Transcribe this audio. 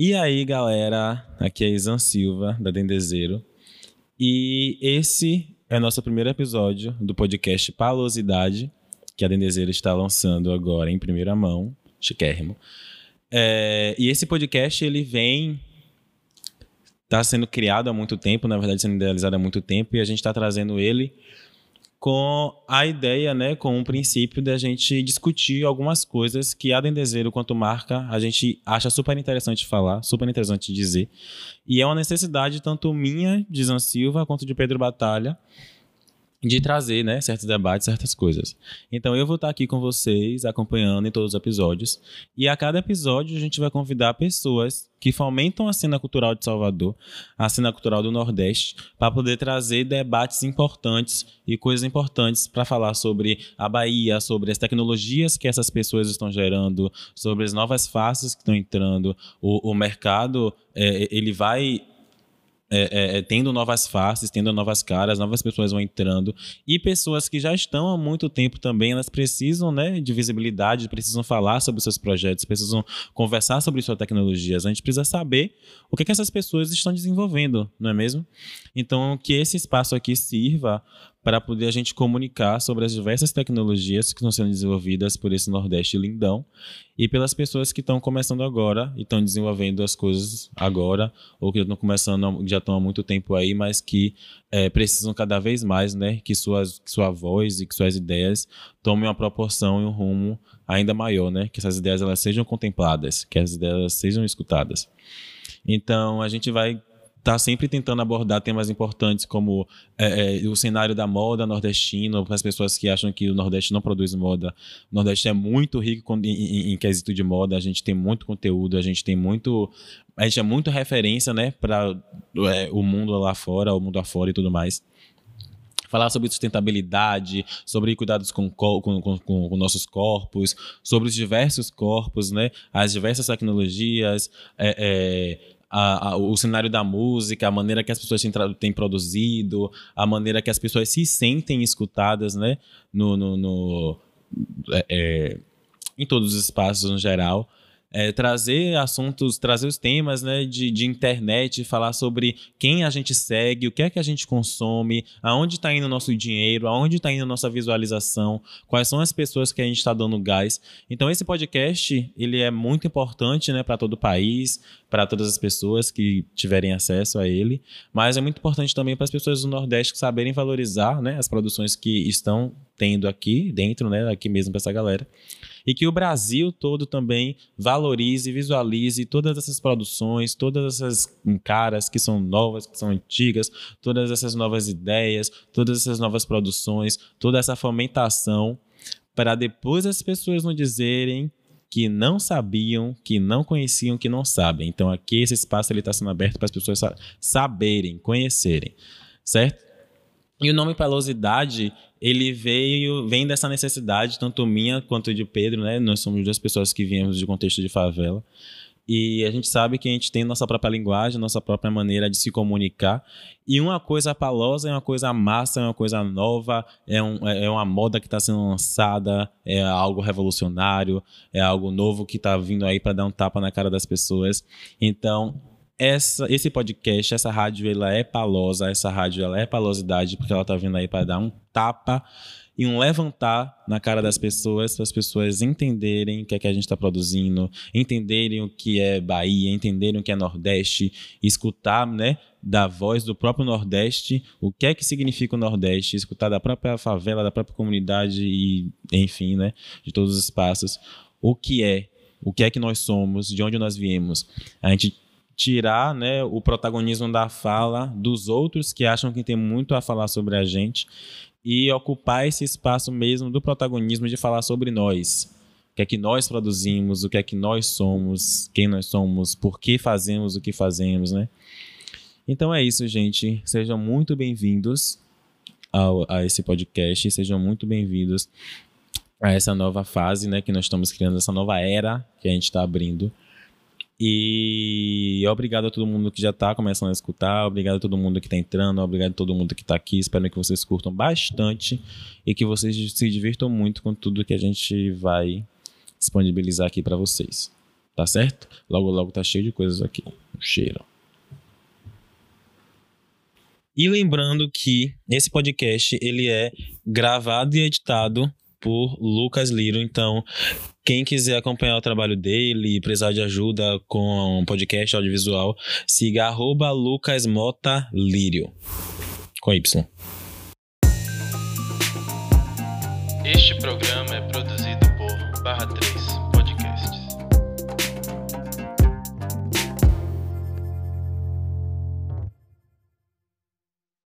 E aí, galera, aqui é Isan Silva, da Dendezeiro. E esse é nosso primeiro episódio do podcast Palosidade, que a Dendezeiro está lançando agora em primeira mão, chiquérrimo. É, e esse podcast, ele vem... Está sendo criado há muito tempo, na verdade sendo idealizado há muito tempo, e a gente está trazendo ele com a ideia, né, com o princípio da gente discutir algumas coisas que a Dendezeiro, quanto marca, a gente acha super interessante falar, super interessante dizer. E é uma necessidade tanto minha, de Zan Silva, quanto de Pedro Batalha, de trazer, né, certos debates, certas coisas. Então eu vou estar aqui com vocês, acompanhando em todos os episódios, e a cada episódio a gente vai convidar pessoas que fomentam a cena cultural de Salvador, a cena cultural do Nordeste, para poder trazer debates importantes e coisas importantes para falar sobre a Bahia, sobre as tecnologias que essas pessoas estão gerando, sobre as novas faces que estão entrando. O, o mercado, é, ele vai é, é, é, tendo novas faces, tendo novas caras, novas pessoas vão entrando e pessoas que já estão há muito tempo também, elas precisam né, de visibilidade, precisam falar sobre seus projetos, precisam conversar sobre suas tecnologias. A gente precisa saber o que, que essas pessoas estão desenvolvendo, não é mesmo? Então, que esse espaço aqui sirva para poder a gente comunicar sobre as diversas tecnologias que estão sendo desenvolvidas por esse Nordeste lindão e pelas pessoas que estão começando agora e estão desenvolvendo as coisas agora ou que estão começando já estão há muito tempo aí, mas que é, precisam cada vez mais, né, que suas que sua voz e que suas ideias tomem uma proporção e um rumo ainda maior, né, que essas ideias elas sejam contempladas, que as ideias sejam escutadas. Então a gente vai está sempre tentando abordar temas importantes como é, é, o cenário da moda nordestino, para as pessoas que acham que o Nordeste não produz moda. O Nordeste é muito rico em, em, em quesito de moda, a gente tem muito conteúdo, a gente tem muito. A gente é muito referência, né, para é, o mundo lá fora, o mundo afora e tudo mais falar sobre sustentabilidade, sobre cuidados com, com, com, com, nossos corpos, sobre os diversos corpos, né? as diversas tecnologias, é, é, a, a, o cenário da música, a maneira que as pessoas têm, têm, produzido, a maneira que as pessoas se sentem escutadas, né? No, no, no é, é em todos os espaços no geral é, trazer assuntos, trazer os temas né, de, de internet, falar sobre quem a gente segue, o que é que a gente consome, aonde está indo o nosso dinheiro, aonde está indo a nossa visualização, quais são as pessoas que a gente está dando gás. Então esse podcast ele é muito importante né, para todo o país, para todas as pessoas que tiverem acesso a ele, mas é muito importante também para as pessoas do Nordeste saberem valorizar né, as produções que estão tendo aqui dentro, né, aqui mesmo para essa galera e que o Brasil todo também valorize, visualize todas essas produções, todas essas caras que são novas, que são antigas, todas essas novas ideias, todas essas novas produções, toda essa fomentação, para depois as pessoas não dizerem que não sabiam, que não conheciam, que não sabem. Então aqui esse espaço está sendo aberto para as pessoas saberem, conhecerem, certo? E o nome Pelosidade, ele veio, vem dessa necessidade, tanto minha quanto de Pedro, né? Nós somos duas pessoas que viemos de contexto de favela. E a gente sabe que a gente tem nossa própria linguagem, nossa própria maneira de se comunicar. E uma coisa palosa é uma coisa massa, é uma coisa nova, é, um, é uma moda que está sendo lançada, é algo revolucionário, é algo novo que está vindo aí para dar um tapa na cara das pessoas. Então, essa, esse podcast, essa rádio, ela é palosa, essa rádio ela é palosidade, porque ela tá vindo aí para dar um tapa e um levantar na cara das pessoas, para as pessoas entenderem o que é que a gente está produzindo, entenderem o que é Bahia, entenderem o que é Nordeste, escutar, né, da voz do próprio Nordeste, o que é que significa o Nordeste, escutar da própria favela, da própria comunidade e, enfim, né, de todos os espaços, o que é, o que é que nós somos, de onde nós viemos. A gente tirar né, o protagonismo da fala dos outros que acham que tem muito a falar sobre a gente e ocupar esse espaço mesmo do protagonismo de falar sobre nós. O que é que nós produzimos, o que é que nós somos, quem nós somos, por que fazemos o que fazemos, né? Então é isso, gente. Sejam muito bem-vindos a esse podcast, sejam muito bem-vindos a essa nova fase, né, que nós estamos criando, essa nova era que a gente está abrindo. E obrigado a todo mundo que já está começando a escutar, obrigado a todo mundo que está entrando, obrigado a todo mundo que está aqui. Espero que vocês curtam bastante e que vocês se divirtam muito com tudo que a gente vai disponibilizar aqui para vocês. tá certo? Logo, logo tá cheio de coisas aqui. Um cheiro. E lembrando que esse podcast ele é gravado e editado por Lucas Liro. Então, quem quiser acompanhar o trabalho dele e precisar de ajuda com um podcast audiovisual, siga arroba Lucas Mota Lírio. Com Y. Este programa